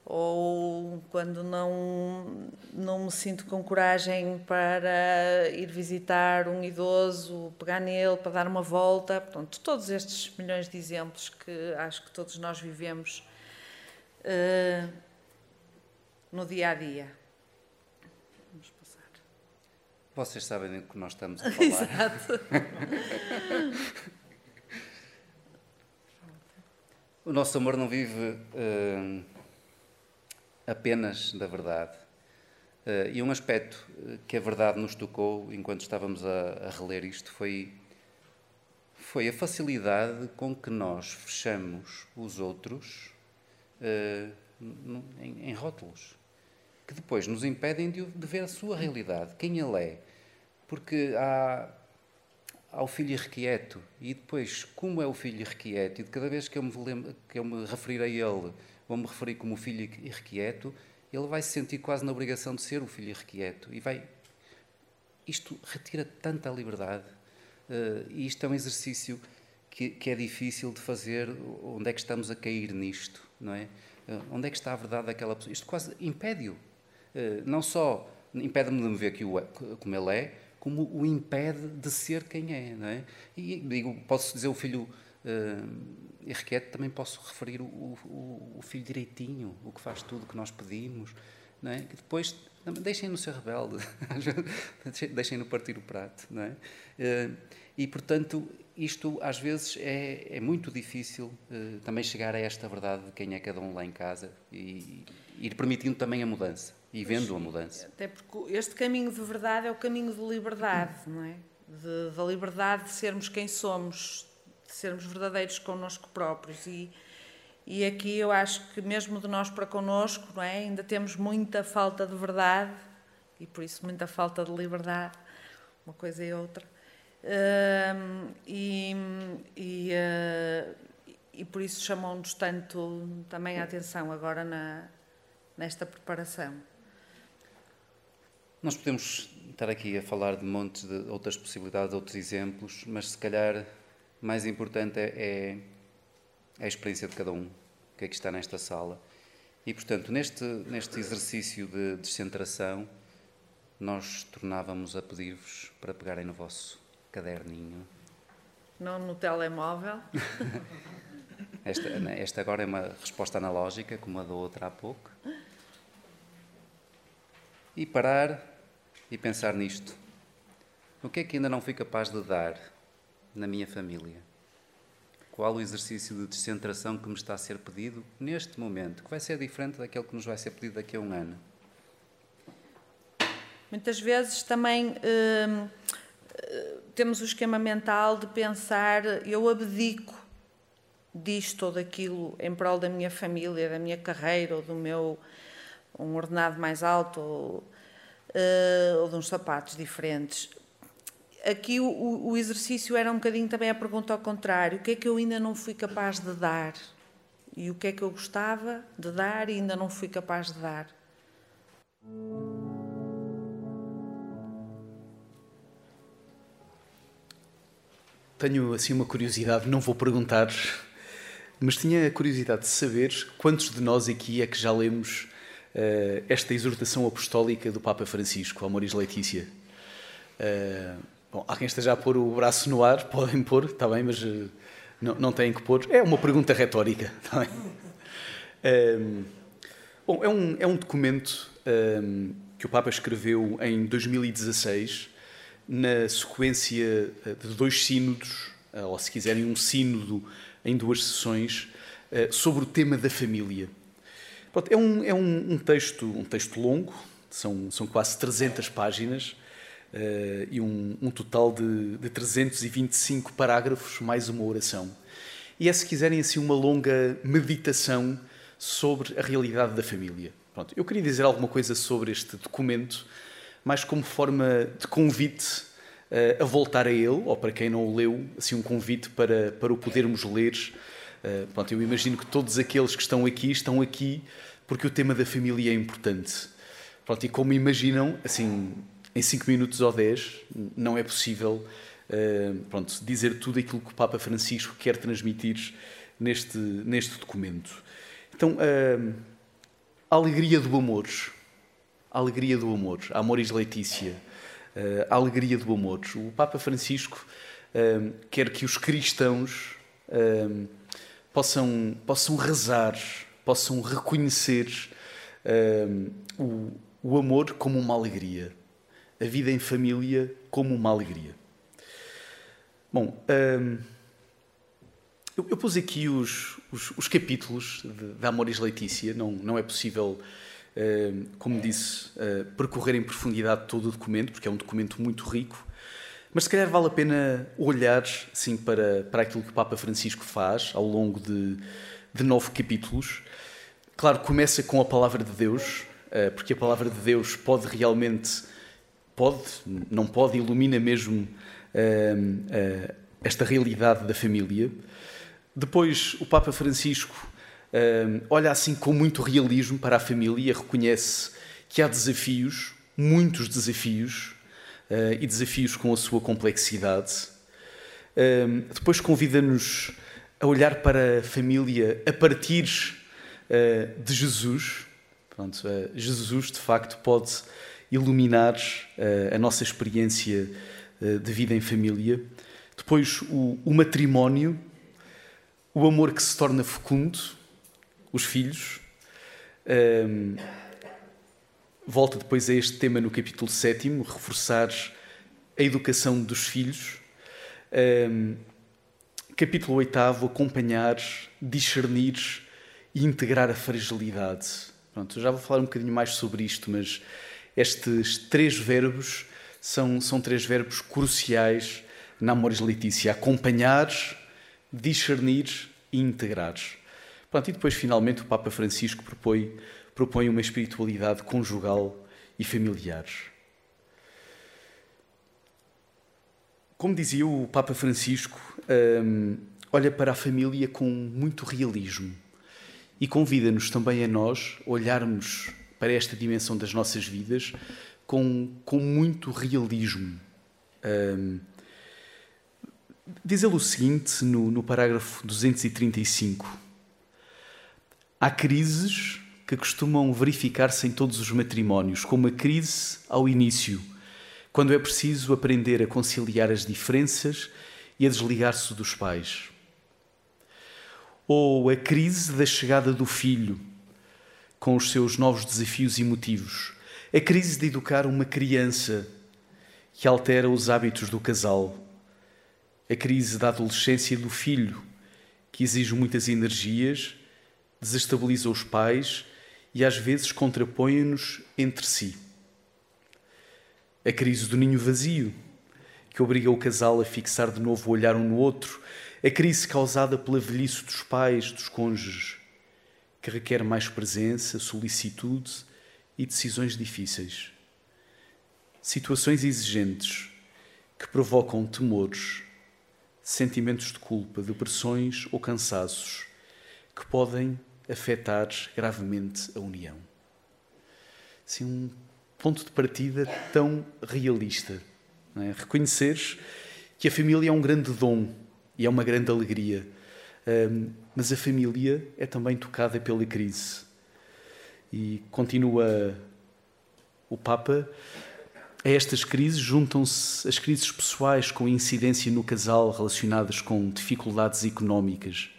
ou quando não, não me sinto com coragem para ir visitar um idoso, pegar nele, para dar uma volta. Portanto, todos estes milhões de exemplos que acho que todos nós vivemos uh, no dia a dia. Vamos passar. Vocês sabem do que nós estamos a falar. Exato. o nosso amor não vive. Uh, apenas da verdade. Uh, e um aspecto eh, que a verdade nos tocou enquanto estávamos a, reler isto foi, foi a facilidade com que nós fechamos os outros uh, em, rótulos, que depois nos impedem de, ver a sua realidade, quem ele é. Porque há, há o filho irrequieto, e depois, como é o filho irrequieto, e de cada vez que eu me, lembro, que eu me referir a ele vou-me referir como o filho irrequieto, ele vai se sentir quase na obrigação de ser o filho irrequieto e vai. Isto retira tanta liberdade uh, e isto é um exercício que, que, é difícil de fazer. Onde é que estamos a cair nisto, não é? Uh, onde é que está a verdade daquela pessoa? Isto quase impede-o. Uh, não só impede-me de me ver que o, como ele é, como o impede de ser quem é, não é? E digo, posso dizer o filho e requer também posso referir o, o, o, filho direitinho, o que faz tudo o que nós pedimos, não é? que depois deixem-no ser rebelde, deixem-no partir o prato. Não é? Eh, e, portanto, isto às vezes é, é muito difícil uh, também chegar a esta verdade de quem é cada um lá em casa e, e ir permitindo também a mudança e vendo a mudança. Até porque este caminho de verdade é o caminho de liberdade, não é? De, da liberdade de sermos quem somos, de sermos verdadeiros connosco próprios e e aqui eu acho que mesmo de nós para connosco, não é? Ainda temos muita falta de verdade e por isso muita falta de liberdade, uma coisa e outra. E, e, uh, e, por isso chamou-nos tanto também a atenção agora na, nesta preparação. Nós podemos estar aqui a falar de montes de outras possibilidades, outros exemplos, mas se calhar mais importante é, é, é a experiência de cada um, que é que está nesta sala. E, portanto, neste, neste exercício de descentração, nós tornávamos a pedir-vos para pegarem no vosso caderninho. Não no telemóvel. esta, esta agora é uma resposta analógica, como a da outra há pouco. E parar e pensar nisto. O que é que ainda não fui capaz de dar na minha família? Qual o exercício de descentração que me está a ser pedido neste momento, que vai ser diferente daquele que nos vai ser pedido daqui a um ano? Muitas vezes também hum, temos o esquema mental de pensar eu abdico disto ou daquilo em prol da minha família, da minha carreira ou do meu um ordenado mais alto ou, uh, ou de uns sapatos diferentes aqui o, o, exercício era um bocadinho também a pergunta ao contrário: o que é que eu ainda não fui capaz de dar? E o que é que eu gostava de dar e ainda não fui capaz de dar? Tenho assim uma curiosidade, não vou perguntar, mas tinha a curiosidade de saber quantos de nós aqui é que já lemos uh, esta exortação apostólica do Papa Francisco, Amoris Letícia. Uh, Bom, há quem esteja a pôr o braço no ar, podem pôr, está bem, mas uh, não, não têm que pôr. É uma pergunta retórica, está bem? Um, bom, é um, é um documento um, que o Papa escreveu em 2016, na sequência eh, de dois sínodos, eh, ou se quiserem, um sínodo em duas sessões, sobre o tema da família. Pronto, é um, é um, um, texto, um texto longo, são, são quase 300 páginas, uh, e um, um, total de, de 325 parágrafos, mais uma oração. E é, se quiserem, assim, uma longa meditação sobre a realidade da família. Pronto, eu queria dizer alguma coisa sobre este documento, mais como forma de convite a voltar a ele, ou para quem não o leu, assim um convite para, para o podermos ler. Uh, pronto, eu imagino que todos aqueles que estão aqui estão aqui porque o tema da família é importante. Pronto, e como imaginam, assim, em 5 minutos ou 10, não é possível uh, pronto, dizer tudo aquilo que o Papa Francisco quer transmitir neste, neste documento. Então, uh, a alegria do amor. A alegria do amor. A Amoris Letícia a alegria do amor. O Papa Francisco um, quer que os cristãos possam, possam rezar, possam reconhecer o, o amor como uma alegria, a vida em família como uma alegria. Bom, eu, eu, pus aqui os, os, os capítulos da Amoris Letícia, não, não é possível Ehm, como disse, eh, percorrer em profundidade todo o documento, porque é um documento muito rico, mas se calhar vale a pena olhar sim, para, para aquilo que o Papa Francisco faz ao longo de, de nove capítulos. Claro, começa com a palavra de Deus, eh, porque a palavra de Deus pode realmente, pode, não pode, ilumina mesmo ehm, eh, esta realidade da família. Depois, o Papa Francisco olha assim com muito realismo para a família, reconhece que há desafios, muitos desafios, uh, e desafios com a sua complexidade. depois convida-nos a olhar para a família a partir uh, de Jesus. Pronto, uh, Jesus, de facto, pode iluminar a nossa experiência de vida em família. Depois, o, o matrimónio, o amor que se torna fecundo, os filhos. Um, volta depois a este tema no capítulo 7, reforçar a educação dos filhos. Um, capítulo 8, acompanhar, discernir e integrar a fragilidade. Pronto, já vou falar um bocadinho mais sobre isto, mas estes três verbos são, são três verbos cruciais na Amores Letícia: acompanhar, discernir e integrar. Pronto, e depois, finalmente, o Papa Francisco propõe, propõe uma espiritualidade conjugal e familiar. Como dizia o Papa Francisco, hum, olha para a família com muito realismo e convida-nos também a nós olharmos para esta dimensão das nossas vidas com, com muito realismo. Hum, diz ele o seguinte no, no parágrafo 235 Há crises que costumam verificar-se em todos os matrimónios, como a crise ao início, quando é preciso aprender a conciliar as diferenças e a desligar-se dos pais. Ou a crise da chegada do filho, com os seus novos desafios e motivos. A crise de educar uma criança que altera os hábitos do casal. A crise da adolescência do filho, que exige muitas energias desestabiliza os pais e às vezes contrapõe-nos entre si. A crise do ninho vazio, que obriga o casal a fixar de novo o olhar um no outro, a crise causada pela velhice dos pais, dos cônjuges, que requer mais presença, solicitude e decisões difíceis. Situações exigentes que provocam temores, sentimentos de culpa, depressões ou cansaços que podem afetar gravemente a união. Assim, um ponto de partida tão realista. É? Reconheceres que a família é um grande dom e é uma grande alegria, mas a família é também tocada pela crise. E continua o Papa. A estas crises juntam-se as crises pessoais com incidência no casal relacionadas com dificuldades económicas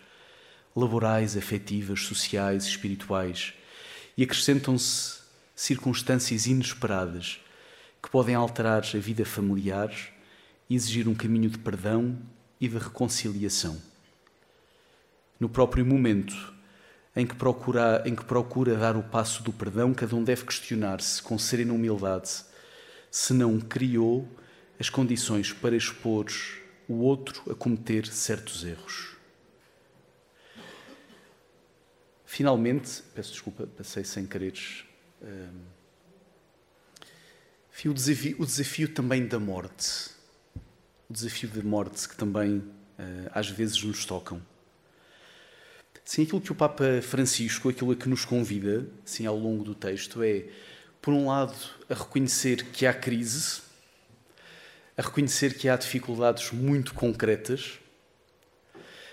laborais, afetivas, sociais, espirituais, e acrescentam-se circunstâncias inesperadas que podem alterar a vida familiar e exigir um caminho de perdão e de reconciliação. No próprio momento em que procura, em que procura dar o passo do perdão, cada um deve questionar-se com serena humildade se não criou as condições para expor o outro a cometer certos erros. Finalmente, peço desculpa, passei sem quereres. Um, o, desafio, o desafio também da morte. o desafio de morte que também às vezes nos tocam. Sim, aquilo que o Papa Francisco, aquilo que nos convida, sim, ao longo do texto, é, por um lado, a reconhecer que há crise, a reconhecer que há dificuldades muito concretas,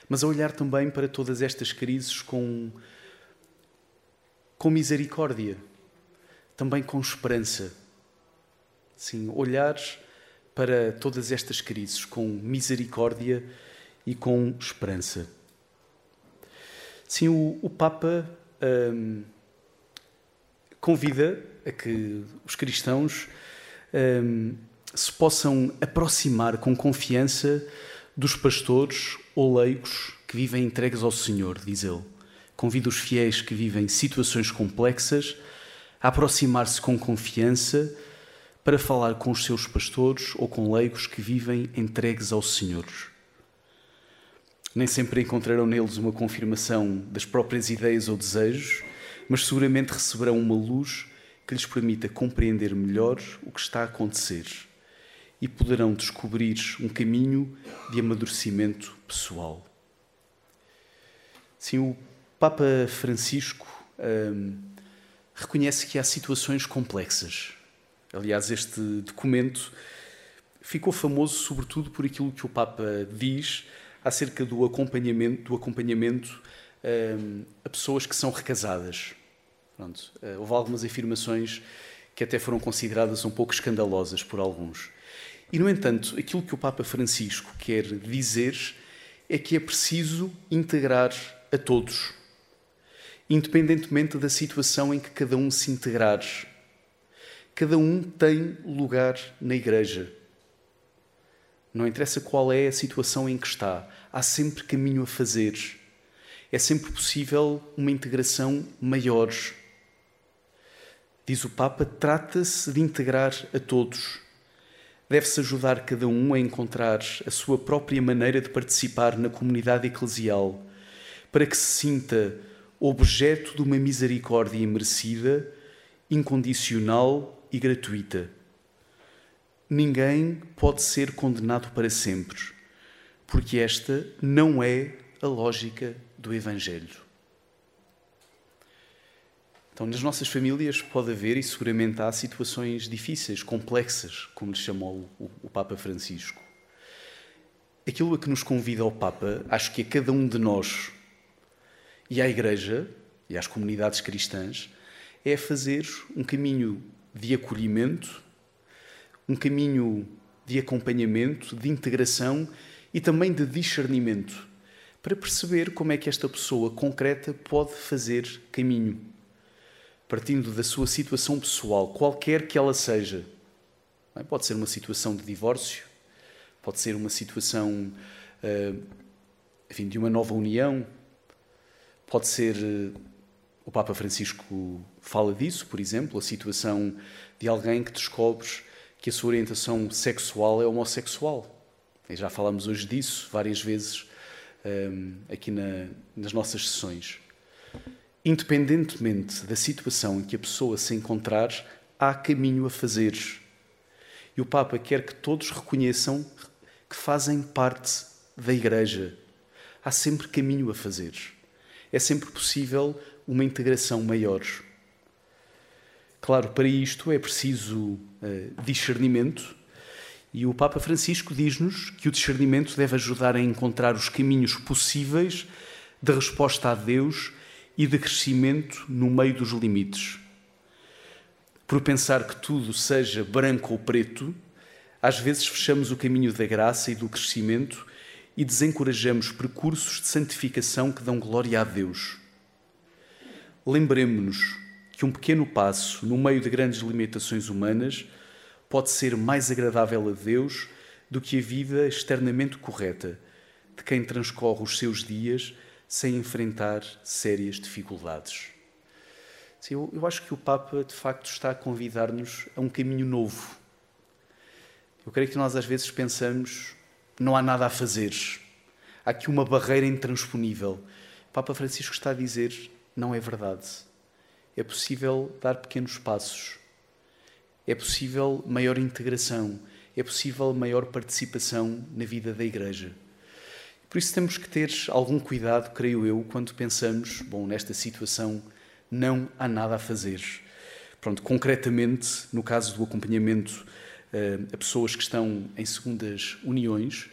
mas a olhar também para todas estas crises com, com misericórdia, também com esperança. Sim, olhar para todas estas crises com misericórdia e com esperança. Sim, o, o Papa hum, convida a que os cristãos hum, se possam aproximar com confiança dos pastores ou leigos que vivem entregues ao Senhor, diz ele. Convida os fiéis que vivem situações complexas a aproximar-se com confiança para falar com os seus pastores ou com leigos que vivem entregues ao Senhor nem sempre encontrarão neles uma confirmação das próprias ideias ou desejos, mas seguramente receberão uma luz que lhes permita compreender melhor o que está a acontecer e poderão descobrir um caminho de amadurecimento pessoal. Sim, o Papa Francisco hum, reconhece que há situações complexas. Aliás, este documento ficou famoso sobretudo por aquilo que o Papa diz acerca do acompanhamento, do acompanhamento um, a pessoas que são recasadas. Pronto, uh, houve algumas afirmações que até foram consideradas um pouco escandalosas por alguns. E, no entanto, aquilo que o Papa Francisco quer dizer é que é preciso integrar a todos, independentemente da situação em que cada um se integrar. Cada um tem lugar na Igreja. Não interessa qual é a situação em que está, há sempre caminho a fazer. É sempre possível uma integração maior. Diz o Papa: trata-se de integrar a todos. Deve-se ajudar cada um a encontrar a sua própria maneira de participar na comunidade eclesial, para que se sinta objeto de uma misericórdia imerecida, incondicional e gratuita. Ninguém pode ser condenado para sempre, porque esta não é a lógica do Evangelho. Então, nas nossas famílias pode haver, e seguramente há, situações difíceis, complexas, como lhe chamou o, o Papa Francisco. Aquilo a que nos convida o Papa, acho que a cada um de nós e à Igreja e às comunidades cristãs, é fazer um caminho de acolhimento um caminho de acompanhamento, de integração e também de discernimento, para perceber como é que esta pessoa concreta pode fazer caminho, partindo da sua situação pessoal, qualquer que ela seja. É? Pode ser uma situação de divórcio, pode ser uma situação uh, enfim, de uma nova união, pode ser. Uh, o Papa Francisco fala disso, por exemplo, a situação de alguém que descobre que a sua orientação sexual é homossexual. E já falamos hoje disso várias vezes um, aqui na, nas nossas sessões. Independentemente da situação em que a pessoa se encontrar, há caminho a fazer. E o Papa quer que todos reconheçam que fazem parte da Igreja. Há sempre caminho a fazer. É sempre possível uma integração maior. Claro, para isto é preciso uh, discernimento, e o Papa Francisco diz-nos que o discernimento deve ajudar a encontrar os caminhos possíveis de resposta a Deus e de crescimento no meio dos limites. Por pensar que tudo seja branco ou preto, às vezes fechamos o caminho da graça e do crescimento e desencorajamos percursos de santificação que dão glória a Deus. Lembremos-nos que um pequeno passo no meio de grandes limitações humanas pode ser mais agradável a Deus do que a vida externamente correta de quem transcorre os seus dias sem enfrentar sérias dificuldades. Sim, eu, eu acho que o Papa, de facto, está a convidar-nos a um caminho novo. Eu creio que nós às vezes pensamos não há nada a fazer, há aqui uma barreira intransponível. O Papa Francisco está a dizer não é verdade é possível dar pequenos passos, é possível maior integração, é possível maior participação na vida da Igreja. Por isso temos que ter algum cuidado, creio eu, quando pensamos, bom, nesta situação não há nada a fazer. Pronto, concretamente, no caso do acompanhamento uh, a pessoas que estão em segundas uniões,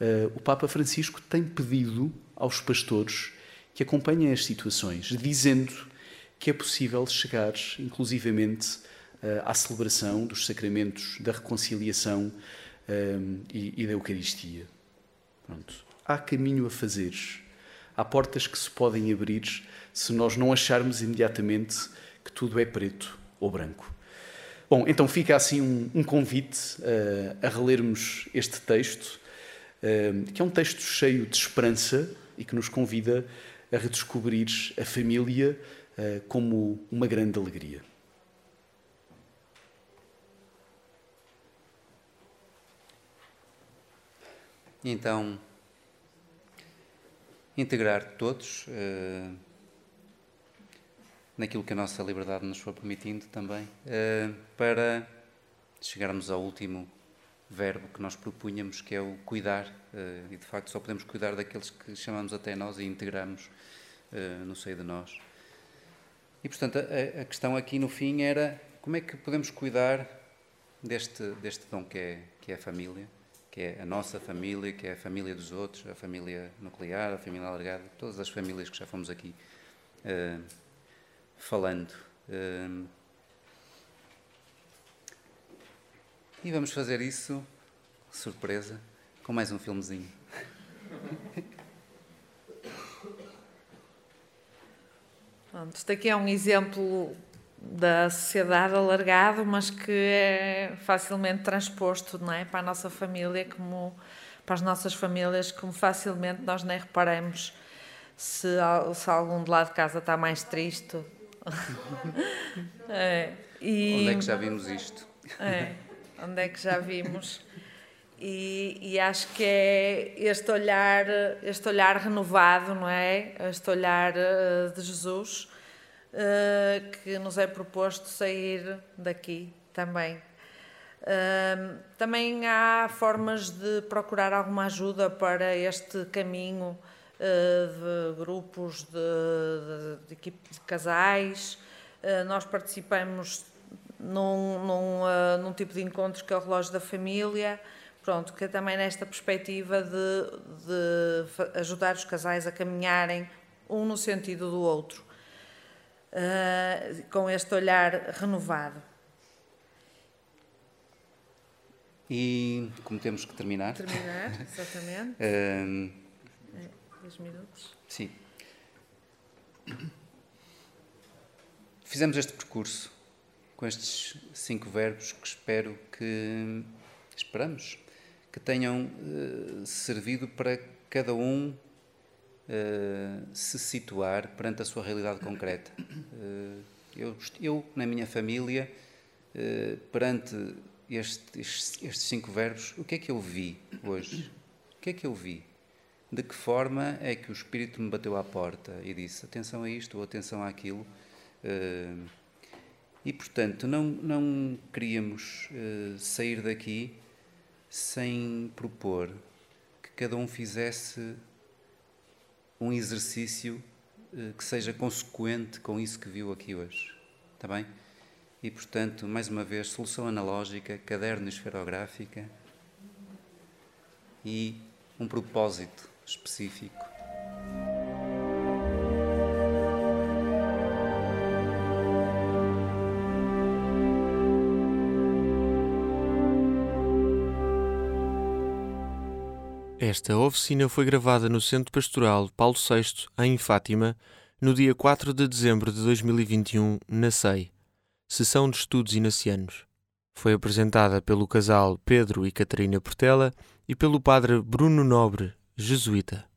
uh, o Papa Francisco tem pedido aos pastores que acompanhem as situações, dizendo que é possível chegar, inclusivamente, uh, à celebração dos sacramentos da reconciliação e, e da Eucaristia. Pronto. Há caminho a fazer. Há portas que se podem abrir se nós não acharmos imediatamente que tudo é preto ou branco. Bom, então fica assim um, um convite uh, a relermos este texto, uh, que é um texto cheio de esperança e que nos convida a redescobrir a família uh, como uma grande alegria. Então, integrar todos naquilo que a nossa liberdade nos for permitindo também, uh, para chegarmos ao último verbo que nós propunhamos, que é o cuidar, uh, e de facto só podemos cuidar daqueles que chamamos até nós e integramos uh, no seio de nós. E portanto, a, questão aqui no fim era como é que podemos cuidar deste, deste dom que é, que é a família, que é a nossa família, que é a família dos outros, a família nuclear, a família alargada, todas as famílias que já fomos aqui uh, falando. E vamos fazer isso, surpresa, com mais um filmezinho. Pronto, isto aqui é um exemplo da sociedade alargado, mas que é facilmente transposto não é? para a nossa família, como para as nossas famílias, como facilmente nós nem reparamos se, se algum de lá de casa está mais triste é, e, onde é que já vimos isto? É, onde é que já vimos? E, e, acho que é este olhar, este olhar renovado, não é? Este olhar uh, de Jesus uh, que nos é proposto sair daqui também. Uh, também há formas de procurar alguma ajuda para este caminho eh, de grupos de, de, de, de casais. Eh, nós participamos num, num, uh, num, tipo de encontros que é o relógio da família, pronto, que é também nesta perspectiva de, de ajudar os casais a caminharem um no sentido do outro, uh, com este olhar renovado. E como temos que terminar. Terminar, exatamente. minutos. Sim. Fizemos este percurso com estes cinco verbos que espero que esperamos que tenham uh, servido para cada um uh, se situar perante a sua realidade concreta. Uh, eu, eu, na minha família, perante este, estes, estes cinco verbos, o que é que eu vi hoje? O que é que eu vi? de que forma é que o Espírito me bateu à porta e disse atenção a isto ou atenção àquilo. Eh, e, portanto, não, não queríamos eh, sair daqui sem propor que cada um fizesse um exercício eh, que seja consequente com isso que viu aqui hoje. Está bem? E, portanto, mais uma vez, solução analógica, caderno esferográfica e um propósito específico. Esta oficina foi gravada no Centro Pastoral Paulo VI, em Fátima, no dia 4 de dezembro de 2021, na SEI, Sessão de Estudos Inacianos. Foi apresentada pelo casal Pedro e Catarina Portela e pelo padre Bruno Nobre, jesuíta.